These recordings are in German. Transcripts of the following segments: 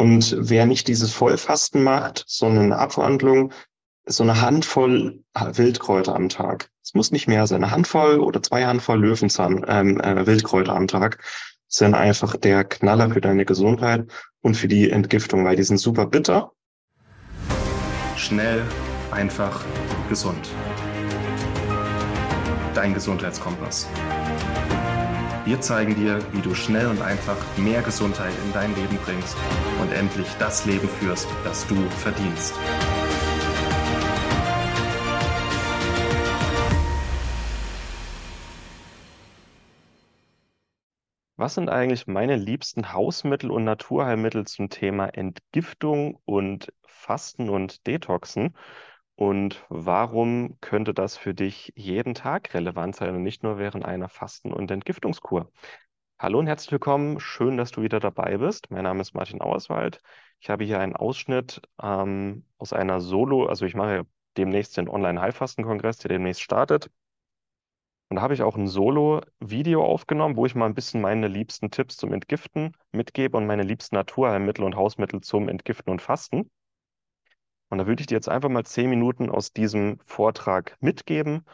Und wer nicht dieses Vollfasten macht, sondern eine Abwandlung, so eine Handvoll Wildkräuter am Tag. Es muss nicht mehr sein. Eine Handvoll oder zwei Handvoll Löwenzahn, ähm, äh, Wildkräuter am Tag sind einfach der Knaller für deine Gesundheit und für die Entgiftung, weil die sind super bitter. Schnell, einfach, gesund. Dein Gesundheitskompass. Wir zeigen dir, wie du schnell und einfach mehr Gesundheit in dein Leben bringst und endlich das Leben führst, das du verdienst. Was sind eigentlich meine liebsten Hausmittel und Naturheilmittel zum Thema Entgiftung und Fasten und Detoxen? Und warum könnte das für dich jeden Tag relevant sein und nicht nur während einer Fasten- und Entgiftungskur? Hallo und herzlich willkommen. Schön, dass du wieder dabei bist. Mein Name ist Martin Auerswald. Ich habe hier einen Ausschnitt ähm, aus einer Solo, also ich mache demnächst den Online-Heilfasten-Kongress, der demnächst startet. Und da habe ich auch ein Solo-Video aufgenommen, wo ich mal ein bisschen meine liebsten Tipps zum Entgiften mitgebe und meine liebsten Naturheilmittel und Hausmittel zum Entgiften und Fasten. Und da würde ich dir jetzt einfach mal zehn Minuten aus diesem Vortrag mitgeben.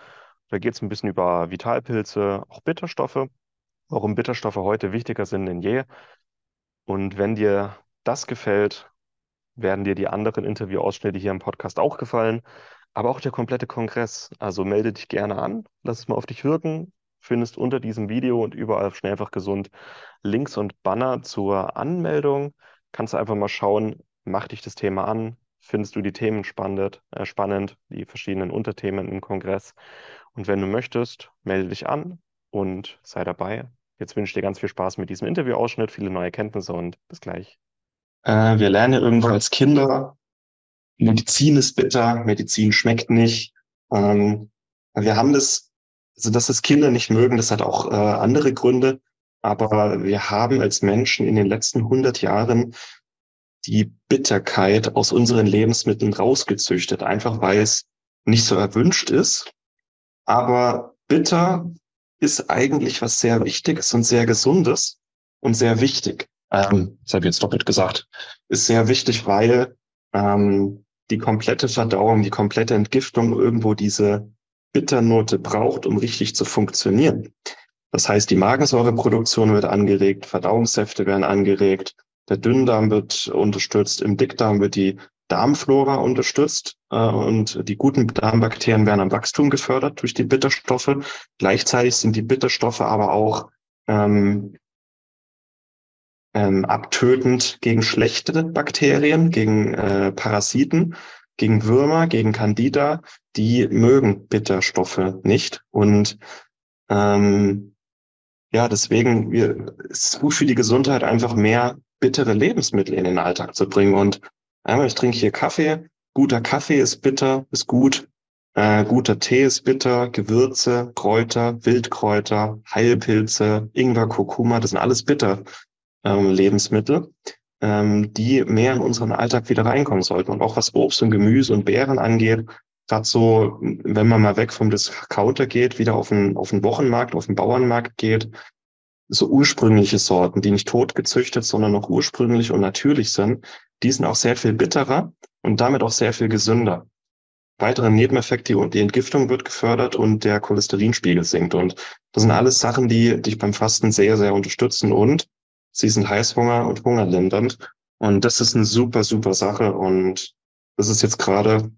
Da geht es ein bisschen über Vitalpilze, auch Bitterstoffe, warum Bitterstoffe heute wichtiger sind denn je. Und wenn dir das gefällt, werden dir die anderen Interviewausschnitte hier im Podcast auch gefallen aber auch der komplette Kongress. Also melde dich gerne an, lass es mal auf dich wirken. Findest unter diesem Video und überall Schnell einfach gesund Links und Banner zur Anmeldung. Kannst du einfach mal schauen, mach dich das Thema an, findest du die Themen spannend, äh, spannend, die verschiedenen Unterthemen im Kongress. Und wenn du möchtest, melde dich an und sei dabei. Jetzt wünsche ich dir ganz viel Spaß mit diesem Interviewausschnitt, viele neue Kenntnisse und bis gleich. Äh, wir lernen irgendwo als Kinder, Medizin ist bitter, Medizin schmeckt nicht. Ähm, wir haben das, also dass es Kinder nicht mögen, das hat auch äh, andere Gründe. Aber wir haben als Menschen in den letzten 100 Jahren die Bitterkeit aus unseren Lebensmitteln rausgezüchtet, einfach weil es nicht so erwünscht ist. Aber bitter ist eigentlich was sehr Wichtiges und sehr Gesundes und sehr wichtig. Ähm, das habe ich jetzt doppelt gesagt. Ist sehr wichtig, weil ähm, die komplette Verdauung, die komplette Entgiftung irgendwo diese Bitternote braucht, um richtig zu funktionieren. Das heißt, die Magensäureproduktion wird angeregt, Verdauungssäfte werden angeregt, der Dünndarm wird unterstützt, im Dickdarm wird die Darmflora unterstützt äh, und die guten Darmbakterien werden am Wachstum gefördert durch die Bitterstoffe. Gleichzeitig sind die Bitterstoffe aber auch ähm, ähm, abtötend gegen schlechte Bakterien, gegen äh, Parasiten, gegen Würmer, gegen Candida. Die mögen Bitterstoffe nicht. Und ähm, ja, deswegen wir, ist es gut für die Gesundheit, einfach mehr bittere Lebensmittel in den Alltag zu bringen. Und einmal, ich trinke hier Kaffee. Guter Kaffee ist bitter, ist gut. Äh, guter Tee ist bitter, Gewürze, Kräuter, Wildkräuter, Heilpilze, Ingwer, Kurkuma, das sind alles bitter ähm, Lebensmittel, ähm, die mehr in unseren Alltag wieder reinkommen sollten. Und auch was Obst und Gemüse und Beeren angeht, gerade so, wenn man mal weg vom Discounter geht, wieder auf den, auf den Wochenmarkt, auf den Bauernmarkt geht, so ursprüngliche Sorten, die nicht tot gezüchtet, sondern noch ursprünglich und natürlich sind, die sind auch sehr viel bitterer und damit auch sehr viel gesünder. Weitere Nebeneffekte, die Entgiftung wird gefördert und der Cholesterinspiegel sinkt. Und das sind alles Sachen, die dich beim Fasten sehr, sehr unterstützen und Sie sind Heißhunger und hungerlindernd. Und das ist eine super, super Sache. Und das ist jetzt gerade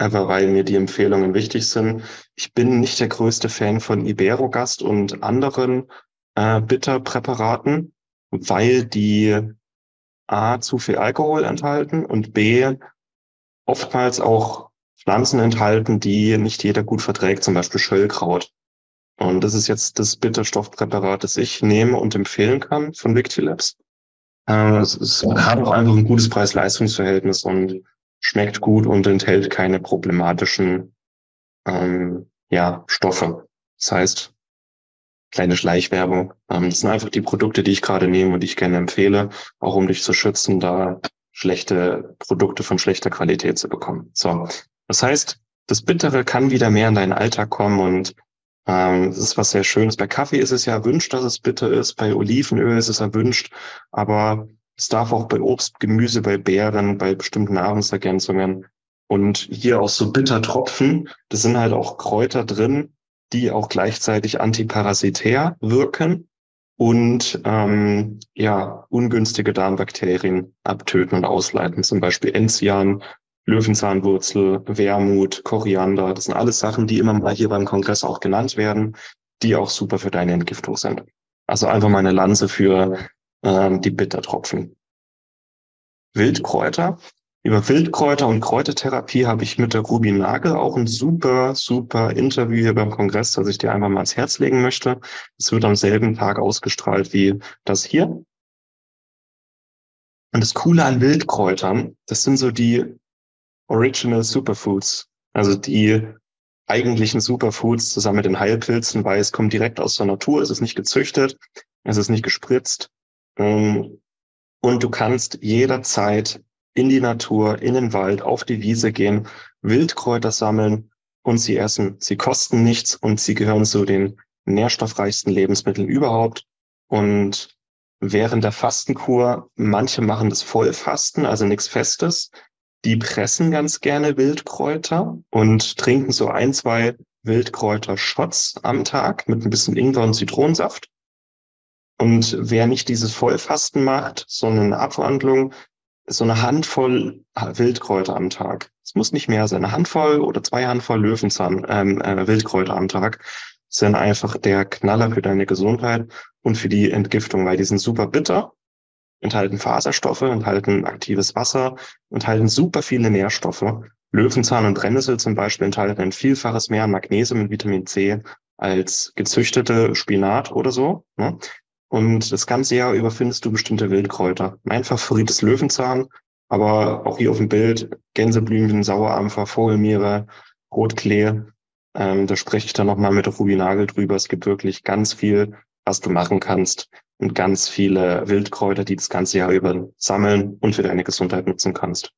einfach, weil mir die Empfehlungen wichtig sind. Ich bin nicht der größte Fan von Iberogast und anderen äh, Bitterpräparaten, weil die A zu viel Alkohol enthalten und B oftmals auch Pflanzen enthalten, die nicht jeder gut verträgt, zum Beispiel Schöllkraut. Und das ist jetzt das Bitterstoffpräparat, das ich nehme und empfehlen kann von Victilabs. Äh, es, es hat auch einfach ein gutes Preis-Leistungs-Verhältnis und schmeckt gut und enthält keine problematischen ähm, ja, Stoffe. Das heißt, kleine Schleichwerbung. Ähm, das sind einfach die Produkte, die ich gerade nehme und die ich gerne empfehle, auch um dich zu schützen, da schlechte Produkte von schlechter Qualität zu bekommen. So, das heißt, das Bittere kann wieder mehr in deinen Alltag kommen und ähm, das ist was sehr Schönes. Bei Kaffee ist es ja erwünscht, dass es bitter ist. Bei Olivenöl ist es erwünscht. Aber Es darf auch bei Obst, Gemüse, bei Beeren, bei bestimmten Nahrungsergänzungen und hier auch so Bittertropfen. Das sind halt auch Kräuter drin, die auch gleichzeitig antiparasitär wirken und ähm, ja ungünstige Darmbakterien abtöten und ausleiten. Zum Beispiel Enzian, Löwenzahnwurzel, Wermut, Koriander. Das sind alles Sachen, die immer mal hier beim Kongress auch genannt werden, die auch super für deine Entgiftung sind. Also einfach mal eine Lanze für ähm, die Bittertropfen. Wildkräuter. Über Wildkräuter und Kräutertherapie habe ich mit der Ruby Nagel auch ein super, super Interview hier beim Kongress, das ich dir einfach mal ans Herz legen möchte. Es wird am selben Tag ausgestrahlt wie das hier. Und das Coole an Wildkräutern, das sind so die Original Superfoods, also die eigentlichen Superfoods zusammen mit den Heilpilzen, weil es kommt direkt aus der Natur, es ist nicht gezüchtet, es ist nicht gespritzt. Ähm, und du kannst jederzeit in die Natur, in den Wald, auf die Wiese gehen, Wildkräuter sammeln und sie essen. Sie kosten nichts und sie gehören zu den nährstoffreichsten Lebensmitteln überhaupt. Und während der Fastenkur, manche machen das Vollfasten, also nichts Festes, die pressen ganz gerne Wildkräuter und trinken so ein, zwei Wildkräuter-Shots am Tag mit ein bisschen Ingwer und Zitronensaft. Und wer nicht dieses Vollfasten macht, sondern eine Abwandlung, so eine Handvoll Wildkräuter am Tag. Es muss nicht mehr sein. Eine Handvoll oder zwei Handvoll Löwenzahn, ähm, äh, Wildkräuter am Tag sind einfach der Knaller für deine Gesundheit und für die Entgiftung, weil die sind super bitter, enthalten Faserstoffe, enthalten aktives Wasser, enthalten super viele Nährstoffe. Löwenzahn und Brennnessel zum Beispiel enthalten ein Vielfaches mehr an Magnesium und Vitamin C als gezüchtete Spinat oder so. Ne? Und das ganze Jahr über findest du bestimmte Wildkräuter. Mein Favorit ist Löwenzahn, aber auch hier auf dem Bild Gänseblümchen, Sauerampfer, Vogelmiere, Rotklee. Ähm, da spreche ich dann nochmal mit Ruby Nagel drüber. Es gibt wirklich ganz viel, was du machen kannst und ganz viele Wildkräuter, die das ganze Jahr über sammeln und für deine Gesundheit nutzen kannst.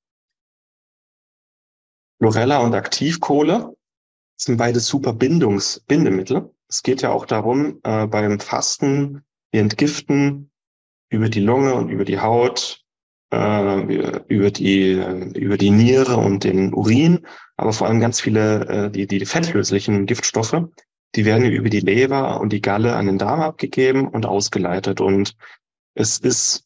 Chlorella und Aktivkohle sind beide super Bindungsbindemittel. Es geht ja auch darum, äh, beim Fasten wir entgiften über die Lunge und über die Haut, äh, über die über die Niere und den Urin, aber vor allem ganz viele äh, die die fettlöslichen Giftstoffe, die werden über die Leber und die Galle an den Darm abgegeben und ausgeleitet. Und es ist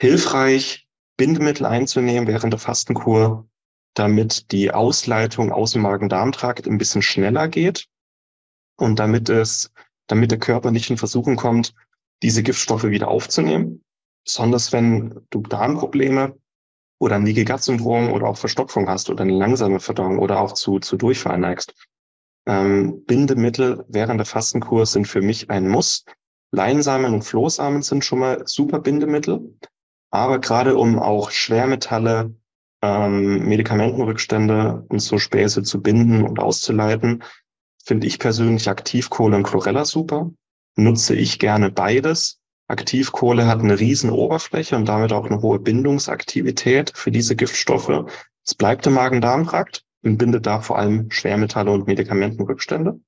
hilfreich, Bindemittel einzunehmen während der Fastenkur, damit die Ausleitung aus dem Magen-Darm-Trakt ein bisschen schneller geht und damit es, damit der Körper nicht in Versuchen kommt, diese Giftstoffe wieder aufzunehmen. Besonders wenn du Darmprobleme oder ein Leaky Syndrom oder auch Verstopfung hast oder eine langsame Verdauung oder auch zu, zu Durchfall neigst. Ähm, Bindemittel während der Fastenkur sind für mich ein Muss. Leinsamen und Flohsamen sind schon mal super Bindemittel. Aber gerade um auch Schwermetalle, ähm, Medikamentenrückstände und so Späße zu binden und auszuleiten, finde ich persönlich Aktivkohle und Chlorella super nutze ich gerne beides. Aktivkohle hat eine riesen Oberfläche und damit auch eine hohe Bindungsaktivität für diese Giftstoffe. Es bleibt im Magen-Darm-Trakt und bindet da vor allem Schwermetalle und Medikamentenrückstände.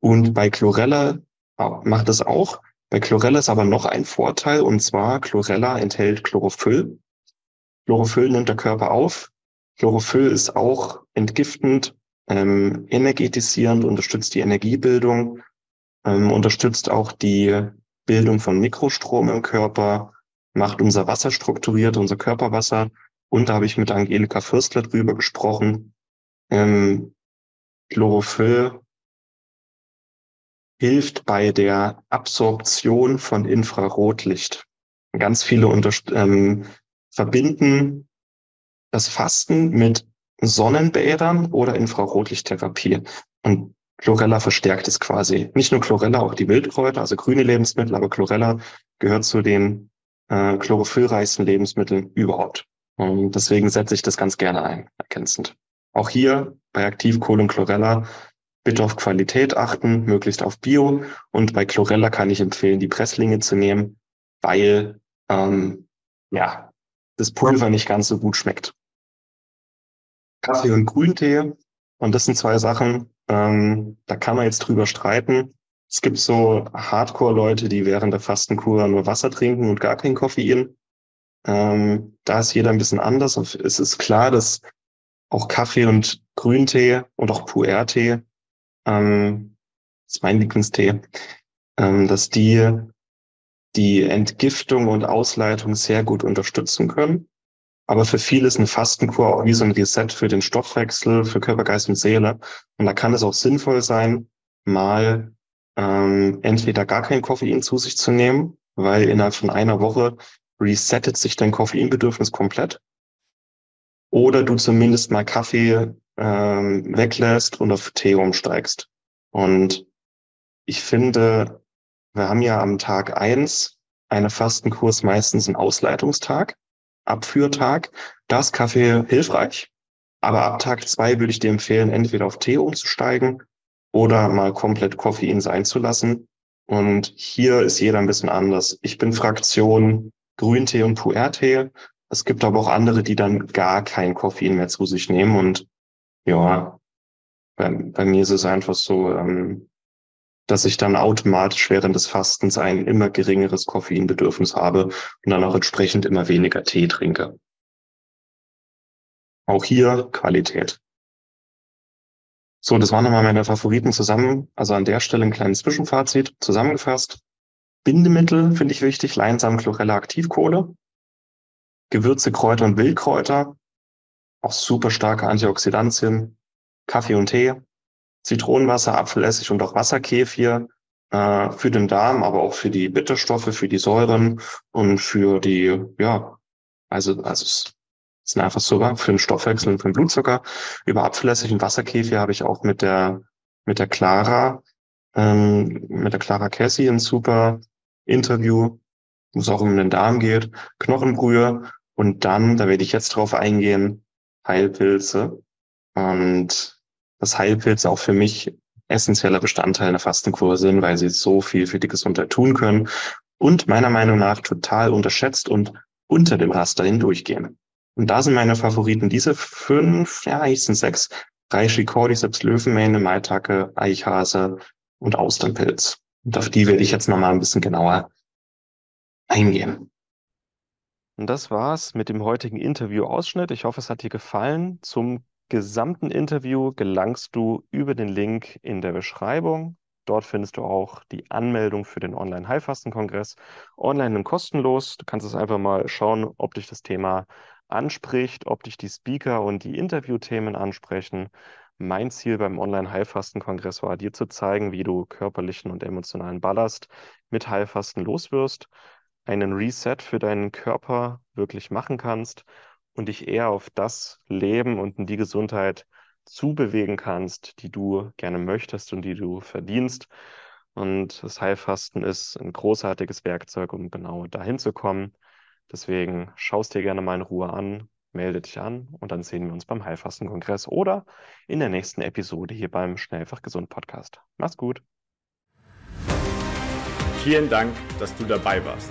Und bei Chlorella macht es auch. Bei Chlorella ist aber noch ein Vorteil und zwar Chlorella enthält Chlorophyll. Chlorophyll nimmt der Körper auf. Chlorophyll ist auch entgiftend, ähm, energetisierend, unterstützt die Energiebildung ähm, unterstützt auch die Bildung von Mikrostrom im Körper, macht unser Wasser strukturiert, unser Körperwasser. Und da habe ich mit Angelika Fürstler drüber gesprochen. Ähm, Chlorophyll hilft bei der Absorption von Infrarotlicht. Ganz viele ähm, verbinden das Fasten mit Sonnenbädern oder Infrarotlichttherapie. Und Chlorella verstärkt es quasi. Nicht nur Chlorella, auch die Wildkräuter, also grüne Lebensmittel, aber Chlorella gehört zu den äh, chlorophyllreichsten Lebensmitteln überhaupt. Und deswegen setze ich das ganz gerne ein, ergänzend. Auch hier bei Aktivkohle und Chlorella bitte auf Qualität achten, möglichst auf Bio. Und bei Chlorella kann ich empfehlen, die Presslinge zu nehmen, weil ähm, ja das Pulver nicht ganz so gut schmeckt. Kaffee und Grüntee. Und das sind zwei Sachen, ähm, da kann man jetzt drüber streiten. Es gibt so Hardcore-Leute, die während der Fastenkur nur Wasser trinken und gar kein Koffein. Ähm, da ist jeder ein bisschen anders. Es ist klar, dass auch Kaffee und Grüntee und auch Puer-Tee, ähm, ist mein Lieblingstee, ähm, dass die die Entgiftung und Ausleitung sehr gut unterstützen können. Aber für viele ist eine Fastenkur auch wie so ein Reset für den Stoffwechsel, für Körper, Geist und Seele. Und da kann es auch sinnvoll sein, mal ähm, entweder gar kein Koffein zu sich zu nehmen, weil innerhalb von einer Woche resettet sich dein Koffeinbedürfnis komplett. Oder du zumindest mal Kaffee ähm, weglässt und auf Tee umsteigst. Und ich finde, wir haben ja am Tag eins eine Fastenkurs meistens einen Ausleitungstag, Abführtag. Da ist Kaffee hilfreich. Aber ab Tag zwei würde ich dir empfehlen, entweder auf Tee umzusteigen oder mal komplett Koffein sein zu lassen. Und hier ist jeder ein bisschen anders. Ich bin Fraktion Grüntee und Puertee. Es gibt aber auch andere, die dann gar kein Koffein mehr zu sich nehmen. Und ja, bei, bei mir ist es einfach so, ähm, dass ich dann automatisch während des Fastens ein immer geringeres Koffeinbedürfnis habe und dann auch entsprechend immer weniger Tee trinke. Auch hier Qualität. So, das waren nochmal meine Favoriten zusammen. Also an der Stelle ein kleines Zwischenfazit zusammengefasst. Bindemittel finde ich wichtig, Leinsamen, Chlorella, Aktivkohle. Gewürze, Kräuter und Wildkräuter. Auch super starke Antioxidantien. Kaffee und Tee. Zitronenwasser, Apfelessig und auch Wasserkefir äh, für den Darm, aber auch für die Bitterstoffe, für die Säuren und für die, ja, also, also es sind einfach sogar für den Stoffwechsel und für den Blutzucker. Über Apfelessig und Wasserkefir habe ich auch mit der, mit der Clara, ähm, mit der Clara Cassie ein super Interview, wo es auch um den Darm geht, Knochenbrühe und dann, da werde ich jetzt drauf eingehen, Heilpilze. Und das Heilpilze auch für mich essentieller Bestandteil einer Fastenkur sind, weil sie so viel für die Gesundheit tun können und meiner Meinung nach total unterschätzt und unter dem Raster hindurchgehen. Und da sind meine Favoriten diese fünf, ja, eigentlich sind sechs. Reishi, Cordyceps, Löwenmähne, Maitake, Eichhase und Austernpilz. Und auf die werde ich jetzt nochmal ein bisschen genauer eingehen. Und das war's mit dem heutigen Interview-Ausschnitt. Ich hoffe, es hat dir gefallen. Zum gesamten Interview gelangst du über den Link in der Beschreibung. Dort findest du auch die Anmeldung für den Online-Heilfasten-Kongress. Online und kostenlos. Du kannst es einfach mal schauen, ob dich das Thema anspricht, ob dich die Speaker und die Interviewthemen ansprechen. Mein Ziel beim Online-Heilfasten-Kongress war, dir zu zeigen, wie du körperlichen und emotionalen Ballast mit Heilfasten loswirst, einen Reset für deinen Körper wirklich machen kannst und dich eher auf das Leben und in die Gesundheit zubewegen kannst, die du gerne möchtest und die du verdienst. Und das Heilfasten ist ein großartiges Werkzeug, um genau dahin zu kommen. Deswegen schaust dir gerne mal in Ruhe an, melde dich an und dann sehen wir uns beim Heilfastenkongress oder in der nächsten Episode hier beim Schnellfach Gesund Podcast. Mach's gut. Vielen Dank, dass du dabei warst.